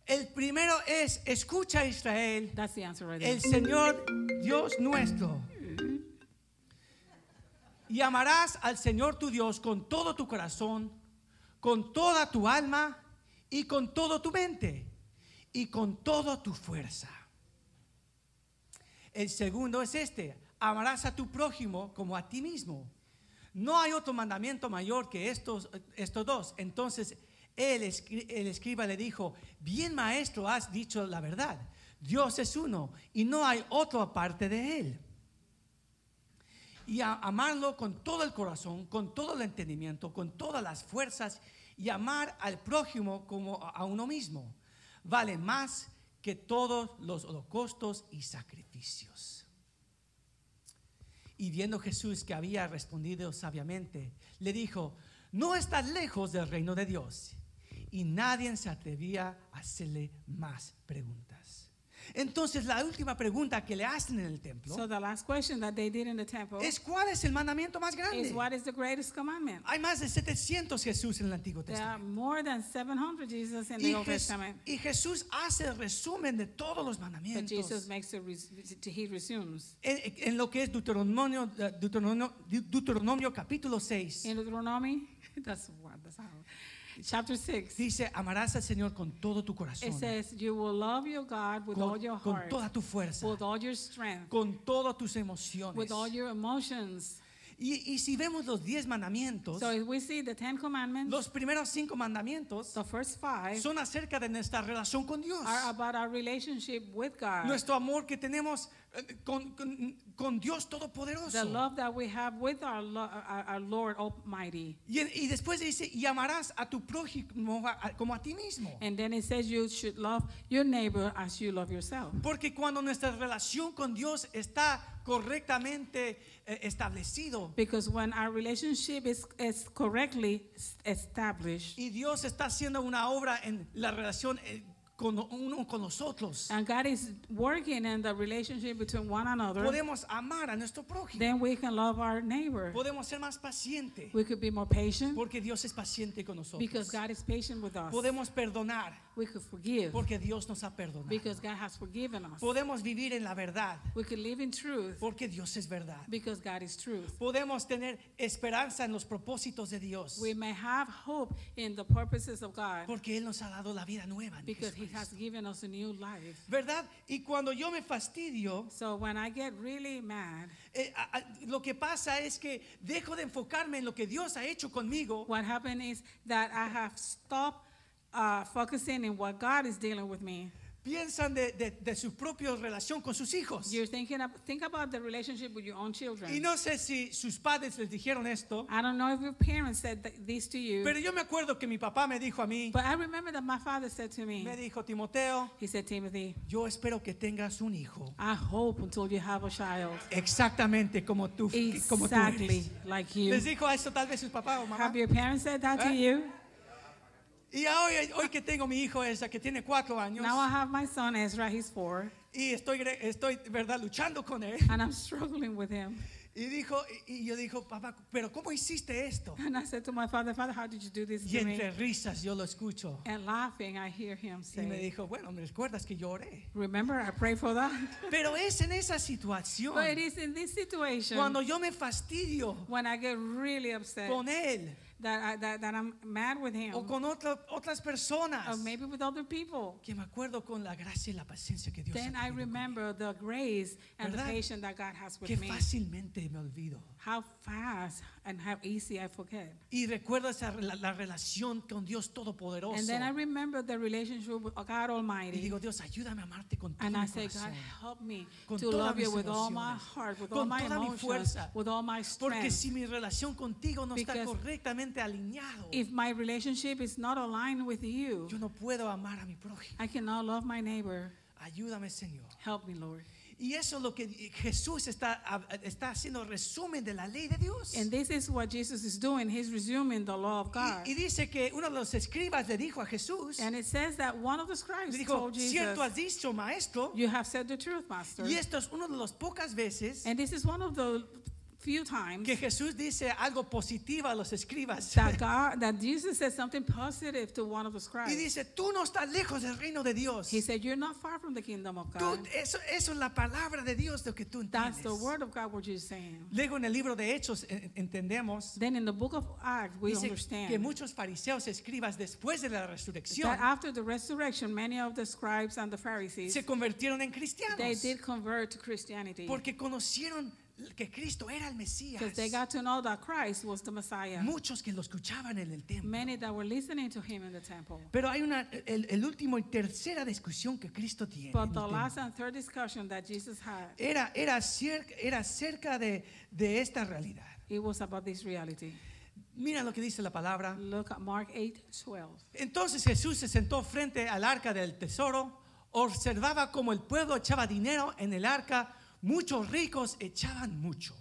el primero es, escucha Israel, that's the answer right there. el Señor Dios nuestro. Y amarás al Señor tu Dios con todo tu corazón, con toda tu alma y con todo tu mente y con toda tu fuerza. El segundo es este, amarás a tu prójimo como a ti mismo. No hay otro mandamiento mayor que estos, estos dos. Entonces el, escri- el escriba le dijo, bien maestro, has dicho la verdad. Dios es uno y no hay otro aparte de él. Y a- amarlo con todo el corazón, con todo el entendimiento, con todas las fuerzas y amar al prójimo como a uno mismo. Vale más que todos los holocaustos y sacrificios. Y viendo Jesús que había respondido sabiamente, le dijo, no estás lejos del reino de Dios. Y nadie se atrevía a hacerle más preguntas. Entonces la última pregunta que le hacen en el templo So the last question that they did in the temple es ¿cuál es el mandamiento más is grande? what is the greatest commandment? Hay más de 700 Jesús en el Antiguo There are Testamento. more than 700 Jesus in Y, the Old Jes- Testament. y Jesús hace el resumen de todos los But mandamientos Jesus makes a res- he resumes. en, en lo que es Deuteronomio, Deuteronomio, Deuteronomio capítulo 6. In Deuteronomy, that's what that's how. Chapter 6. Dice, amarás al Señor con todo tu corazón, It says, You will love your God with all con, your con heart, toda tu fuerza, with all your strength, con todas tus emociones. with all your emotions. Y, y si vemos los diez mandamientos, So if we see the Ten Commandments, los primeros cinco mandamientos the first five son acerca de nuestra relación con Dios. are about our relationship with God, Nuestro amor que tenemos con, con- con Dios Todopoderoso. the love that we have with our, our, our Lord Almighty. Y, y después dice, y amarás a tu prójimo como a ti mismo. And then it says you should love your neighbor as you love yourself. Porque cuando nuestra relación con Dios está correctamente eh, establecido Because when our relationship is, is correctly established, y Dios está haciendo una obra en la relación eh, con uno con nosotros, and God is working in the relationship between one another, podemos amar a nuestro prójimo. then we can love our neighbor. Podemos ser más pacientes We could be more patient porque Dios es paciente con nosotros. because God is patient with us. Podemos perdonar We could forgive porque Dios nos ha perdonado. because God has forgiven us. Podemos vivir en la verdad We could live in truth porque Dios es verdad. because God is truth. Podemos tener esperanza en los propósitos de Dios We may have hope in the purposes of God porque Él nos ha dado la vida nueva. en because He has given us a new life. ¿Verdad? Y cuando yo me fastidio, So when I get really mad, eh, a- a- lo que pasa es que dejo de enfocarme en lo que Dios ha hecho conmigo what happened is that I have stopped uh, focusing in what God is dealing with me piensan de, de, de su propia relación con sus hijos. You're thinking of, think about the relationship with your own children. Y no sé si sus padres les dijeron esto, I don't know if your parents said th- this to you, pero yo me acuerdo que mi papá me dijo a mí, but I remember that my father said to me, me dijo, Timoteo, he said, Timothy, yo espero que tengas un hijo I hope until you have a child exactamente como tú, como tú exactly eres. like you. Les dijo eso tal vez sus papás o mamá. Have your parents said that to Eh? you? Y hoy, hoy que tengo mi hijo esa que tiene cuatro años Now I have my son Ezra, he's four, y estoy, estoy verdad luchando con él. and I'm struggling with him. Y dijo y, y yo dijo, papá, pero cómo hiciste esto? And I said to my father, Father, how did you do this Y to me? entre risas yo lo escucho. And laughing, I hear him Y me say, dijo, bueno, me recuerdas que yo oré. Remember, I prayed for that. Pero es en esa situación But it is in this situation cuando yo me fastidio when I get really upset con él that, I, that, that I'm mad with him, o con otra- otras personas or maybe with other people. que me acuerdo con la gracia y la paciencia que Dios Then ha I tenido remember the grace and the ¿Verdad? patience that God has conmigo. que with me. fácilmente me olvido. How fast and how easy I forget. Y recuerdo esa, la, la relación con Dios Todopoderoso. And then I remember the relationship with God Y Almighty. digo, Dios, ayúdame a amarte con todo And mi I say, God, corazón. help me Con to todas love you mis with all my emociones, heart, with con all my toda mi emotions, fuerza. with all my Porque strength. si mi relación contigo no está Because correctamente alineado, If my relationship is not aligned with you, yo no puedo amar a mi prójimo. I cannot love my neighbor. Ayúdame, Señor. Help me, Lord. Y eso es lo que Jesús está, está haciendo resumen de la ley de Dios. And this is what Jesus is doing. He's resuming the law of God. Y, y dice que uno de los escribas le dijo a Jesús, And it says that one of the scribes dijo, told Jesus, cierto has dicho, maestro, You have said the truth, Master. y esto es uno de las pocas veces And this is one of the few times que Jesús dice algo positivo a los escribas. that God, that Jesus said something positive to one of the Y scribes. dice, tú no estás lejos del reino de Dios. He said, You're not far from the kingdom of Tú- God. eso, eso es la palabra de Dios, lo que tú That's entiendes. the word of God, what you're saying. Luego en el libro de Hechos entendemos Then in the book of Acts, we dice que muchos fariseos escribas después de la resurrección that after the resurrection, many of the scribes and the Pharisees se convirtieron en they cristianos did convert to Christianity porque conocieron que Cristo era el Mesías. because they got to know that Christ was the Messiah. Muchos que lo escuchaban en el templo. Many that were listening to him in the temple. Pero hay una el, el último y tercera discusión que Cristo tiene. en But the last and third discussion that Jesus had, era era cerca, era cerca de, de esta realidad. it was about this reality. Mira lo que dice la palabra. Look at Mark 8, 12. Entonces Jesús se sentó frente al arca del tesoro, observaba cómo el pueblo echaba dinero en el arca, muchos ricos echaban mucho.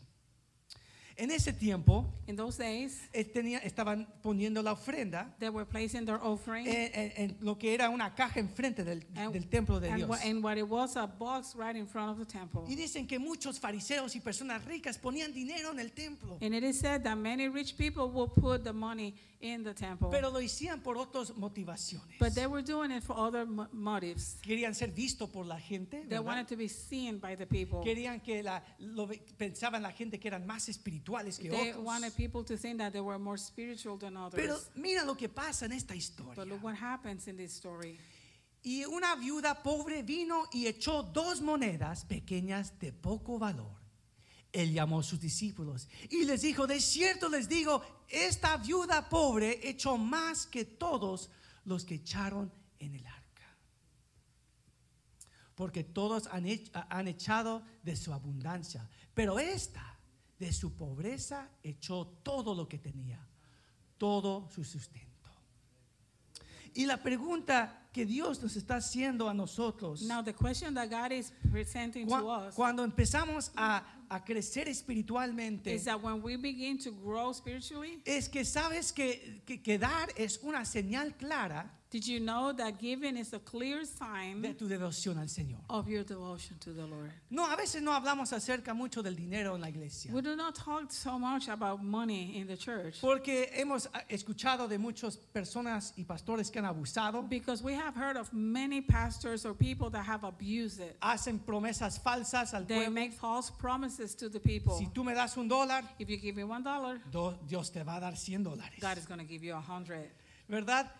En ese tiempo In those days, eh, tenía- estaban poniendo la ofrenda they were placing their offering en, en- en lo que era una caja enfrente del, and, del templo de and, Dios. what, and what it was a box right in front of the temple. Y dicen que muchos fariseos y personas ricas ponían dinero en el templo, And it is said that many rich people will put the money in the temple. pero lo hacían por otras motivaciones. But they were doing it for other mo- motives. Querían ser vistos por la gente, They ¿verdad? wanted to be seen by the people. Querían que la, lo pensaban la gente que eran más espirituales que They otros. wanted people to think that they were more spiritual than others. Pero mira lo que pasa en esta But historia. look what happens in this story. Y una viuda pobre vino y echó dos monedas pequeñas de poco valor. Él llamó a sus discípulos y les dijo, de cierto les digo, esta viuda pobre echó más que todos los que echaron en el arca. Porque todos han, hech- han echado de su abundancia, pero esta de su pobreza echó todo lo que tenía, todo su sustento. Y la pregunta que Dios nos está haciendo a nosotros Now, the question that God is presenting to us cuando empezamos a, a crecer espiritualmente is that when we begin to grow spiritually, es que sabes que, que, que dar es una señal clara did you know that giving is a clear de sign tu devoción al Señor. of your devotion to the Lord? No, a veces no hablamos acerca mucho del dinero en la iglesia. We do not talk so much about money in the church Porque hemos ah, escuchado de muchas personas y pastores que han abusado, because we have heard of many pastors or people that have abused it. hacen promesas falsas al They pueblo. make false promises to the people. Si tú me das un dólar, If you give me one dollar, Dios te va a dar 100 dólares. God is going to give you a hundred. ¿Verdad?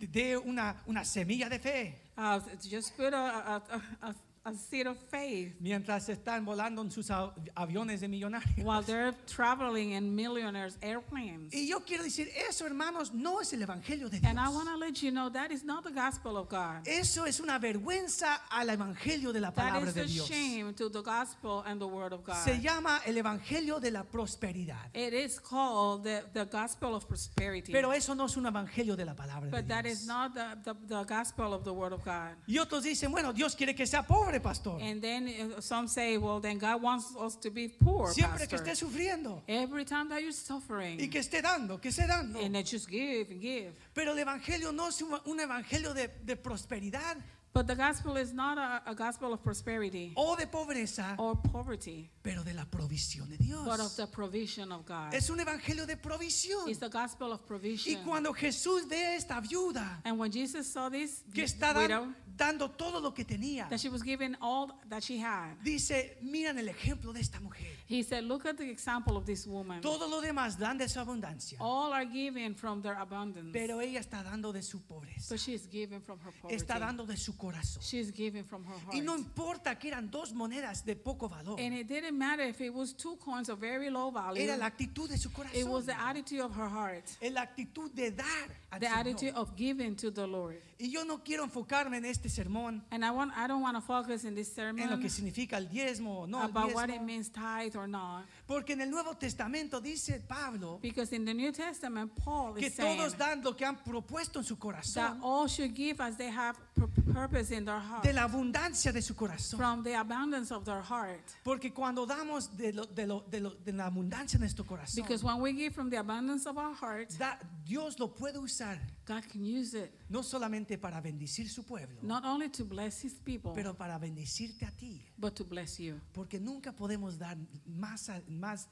De una, una semilla de fe. Uh, just put a, a, a, a, a seed of faith mientras están volando en sus a- aviones de millonarios. while they're traveling in millionaires' airplanes. Y yo quiero decir, eso hermanos no es el Evangelio de And I Dios. want to let you know that is not the gospel of God. Eso es una vergüenza al Evangelio de la That palabra is de the Dios. shame to the gospel and the word of God. Se llama el Evangelio de la prosperidad. It is called the, the gospel of prosperity. Pero eso no es un Evangelio de la palabra de But that is Dios. not the, the, the gospel of the word of God. Y otros dicen, bueno, Dios quiere que sea pobre, pastor. And then uh, some say, well, then God wants us to be poor, Siempre que pastor. esté sufriendo. Every time that you're Y suffering, que esté dando, que esté dando. and then just give and give. Pero el Evangelio no es un, un Evangelio de, de prosperidad But the gospel is not a, a gospel of prosperity o de pobreza, or poverty, pero de la provisión de Dios. but of the provision of God. Es un Evangelio de provisión. It's the gospel of Y provision. cuando Jesús ve a esta viuda And when Jesus saw this que está widow, dando todo lo que tenía, that she was given all that she had, dice, miran el ejemplo de esta mujer. He said, Look at the example of this woman. Todo lo demás dan de su abundancia, All are given from their abundance, pero ella está dando de su pobreza. but she is giving from her poverty. Está dando de su corazón. She is given from her heart. Y no importa que eran dos monedas de poco valor, and it didn't matter if it was two coins of very low value. era la actitud de su It was the attitude of her heart, Es la actitud de dar the attitude of giving to the Lord. Y yo no quiero enfocarme en este sermón And I want I don't want to focus in this en lo sermon que significa el diezmo no el about what it means tithe or not. Porque en el Nuevo Testamento dice Pablo Because in the New Testament, Paul que is saying todos dan lo que han propuesto en su that corazón, all should give as they have pur- purpose in their heart, de la abundancia de su corazón. from the abundance of their heart. Porque cuando damos de, lo- de, lo- de lo- de la abundancia de nuestro corazón, Because when we give from the abundance of our heart, da- Dios lo puede usar God can use it no solamente para bendecir su pueblo, not only to bless His people, pero para bendecirte a ti. but to bless you. Porque nunca podemos dar más a, más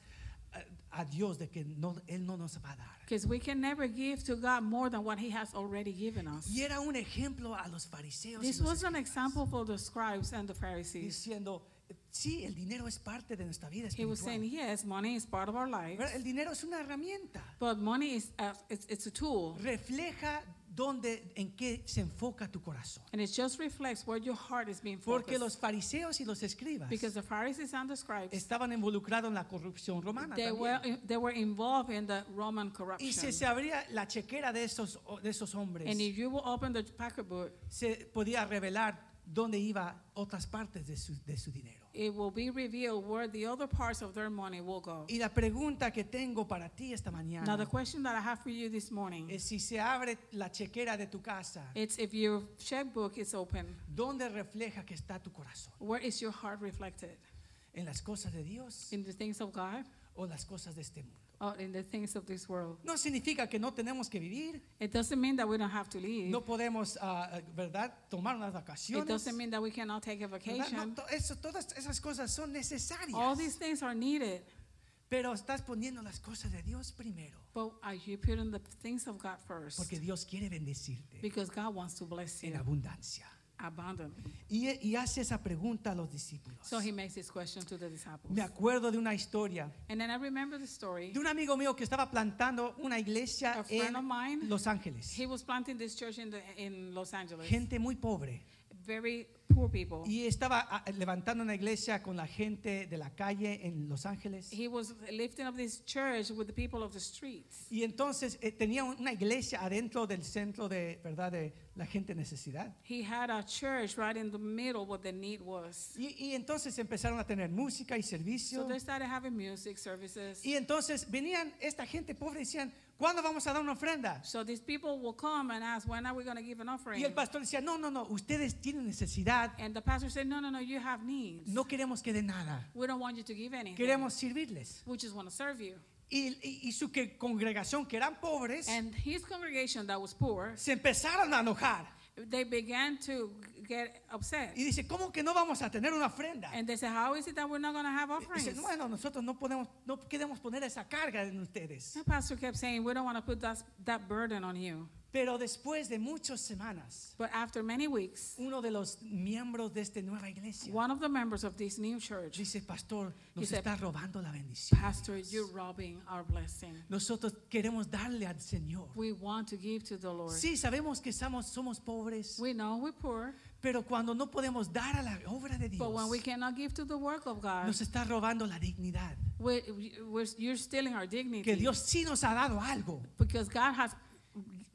a, a Dios de que no, Él no nos va a dar. Because we can never give to God more than what He has already given us. Y era un ejemplo a los fariseos y This los was an example for the scribes and the Pharisees. diciendo, sí, el dinero es parte de nuestra vida He was saying, espiritual. yes, money is part of our life. El dinero es una herramienta. but money is a, it's, it's a tool, Refleja dónde, en qué se enfoca tu corazón. and it just reflects where your heart is being Porque los focused. fariseos y los escribas Because the Pharisees and the scribes, estaban involucrados en la corrupción romana. they también. were they were involved in the Roman Y corruption. si se abría la chequera de esos, de esos hombres, And if you will open the pocketbook, se podía revelar dónde iba otras partes de su, de su dinero. it will be revealed where the other parts of their money will go. Y la pregunta que tengo para ti esta Now, mañana the question that I have for you this morning es si se abre la chequera de tu casa, it's if your checkbook is open, ¿dónde refleja que está tu corazón? where is your heart reflected? ¿En las cosas de Dios In the things of God o las cosas de este mundo? Or in the things of this world? No significa que no tenemos que vivir, It doesn't mean that we don't have to leave. no podemos, ah, ¿verdad?, tomar unas It vacaciones. doesn't mean that we cannot take a vacation. No, to- eso- todas esas cosas son necesarias. All these things are needed, Pero estás poniendo las cosas de Dios primero, but are you putting the things of God first? porque Dios quiere bendecirte Because God wants to bless en you abundancia. Abundantly. Y, y hace esa pregunta a los discípulos. So he makes this question to the disciples. Me acuerdo de una historia And then I remember the story. de un amigo mío que estaba plantando una iglesia A friend of en mine. Los Ángeles. He was planting this church in, the, in Los Angeles. Gente muy pobre. Very poor people. Y estaba ah, levantando una iglesia con la gente de la calle en Los Ángeles. He was lifting up this church with the people of the streets. Y entonces eh, tenía una iglesia adentro del centro de, ¿verdad? de la gente en necesidad. He had a church right in the middle where the need was. Y, y entonces empezaron a tener música y So servicio. they started having music services. Y entonces venían esta gente pobre y decían, ¿cuándo vamos a dar una ofrenda? So these people will come and ask, when are we going to give an offering? Y el pastor decía, no, no, no, ustedes tienen necesidad, And the pastor said, no, no, no, you have needs. no queremos que den nada, We don't want you to give anything. queremos servirles. We just want to serve you. Y, y- y su que, congregación, que eran pobres, And his congregation that was poor, se empezaron a enojar. they began to get upset. Y dice, ¿cómo que no vamos a tener una ofrenda? And they said, how is it that we're not going to have Y Dice, offerings? bueno, nosotros no podemos, no queremos poner esa carga en ustedes. The pastor kept saying, we don't want to put that, that burden on you. Pero después de muchas semanas, But after many weeks, uno de los miembros de esta nueva iglesia one of the members of this new church, dice, pastor, nos said, está robando la bendición. Pastor, you're robbing our blessing. Nosotros queremos darle al Señor. We want to give to the Lord. Sí, sabemos que somos, somos pobres, We know we're poor, Pero cuando no podemos dar a la obra de Dios, But when we cannot give to the work of God, nos está robando la dignidad. we we're, you're stealing our dignity. Que Dios sí nos ha dado algo because God has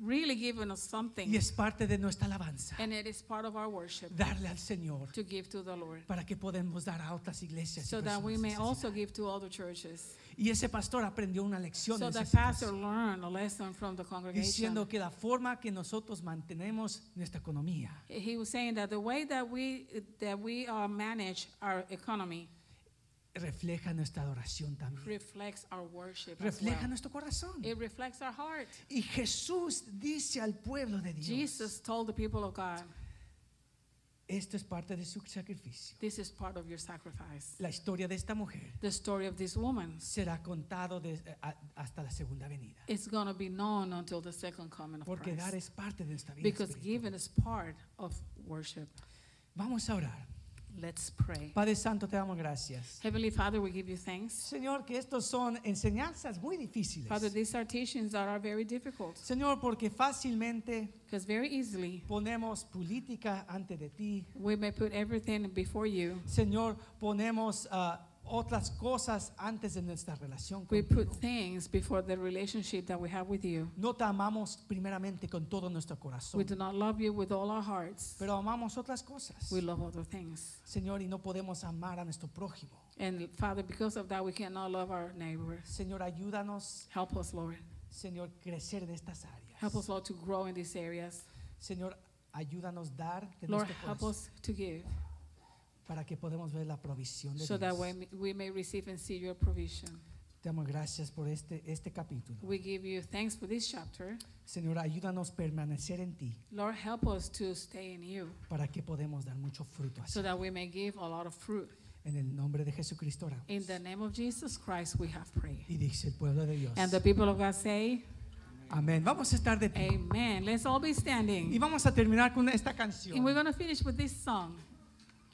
really given us something, y es parte de nuestra alabanza. and it is part of our worship Darle al Señor to give to the Lord, para que podamos dar a otras iglesias. so that we may also give to other churches. Y ese pastor aprendió una lección So the pastor learned a lesson from the congregation. diciendo que la forma que nosotros mantenemos nuestra economía He was saying that the way that we that we uh, manage our economy refleja nuestra adoración también. reflects our worship. Refleja well. nuestro corazón. It reflects our heart. Y Jesús dice al pueblo de Dios, Jesus told the people of God, esto es parte de su sacrificio. "This is part of your sacrifice." La historia de esta mujer The story of this woman será contado de- a- hasta la segunda venida. is going to be known until the second coming of Porque dar Christ, es parte de nuestra vida. because espiritual. giving is part of worship. Vamos a orar. Let's pray. Padre Santo, te damos gracias. Heavenly Father, we give you thanks. Señor, que estos son enseñanzas muy difíciles. Father, these are teachings that are very difficult Señor, porque fácilmente because very easily ponemos política ante de ti. we may put everything before you. Señor, ponemos ah, otras cosas antes de nuestra relación We contigo. put things before the relationship that we have with you. No te amamos primeramente con todo nuestro corazón, We do not love you with all our hearts. pero amamos otras cosas. We love other things. Señor, y no podemos amar a nuestro prójimo. And Father, because of that, we cannot love our neighbors. Señor, ayúdanos, Help us, Lord. Señor, crecer en estas áreas. Help us, Lord, to grow in these areas. Señor, ayúdanos dar de Lord, nuestro help corazón us to give para que podamos ver la provisión de so that Dios. we we may receive and see your provision. Te damos gracias por este, este capítulo. We give you thanks for this chapter. Señor, ayúdanos a permanecer en ti Lord, help us to stay in you para que podamos dar mucho fruto. así. so that we may give a lot of fruit. En el nombre de Jesucristo oramos. In the name of Jesus Christ, we have prayed. Y dice el pueblo de Dios. And the people of God say, Amén. Vamos a estar de pie. Amen. Let's all be Y standing. vamos a terminar con esta canción And we're going to finish with this song.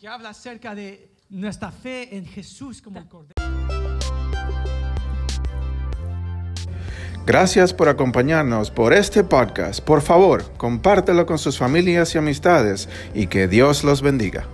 Que habla acerca de nuestra fe en Jesús como el Cordero. Gracias por acompañarnos por este podcast. Por favor, compártelo con sus familias y amistades y que Dios los bendiga.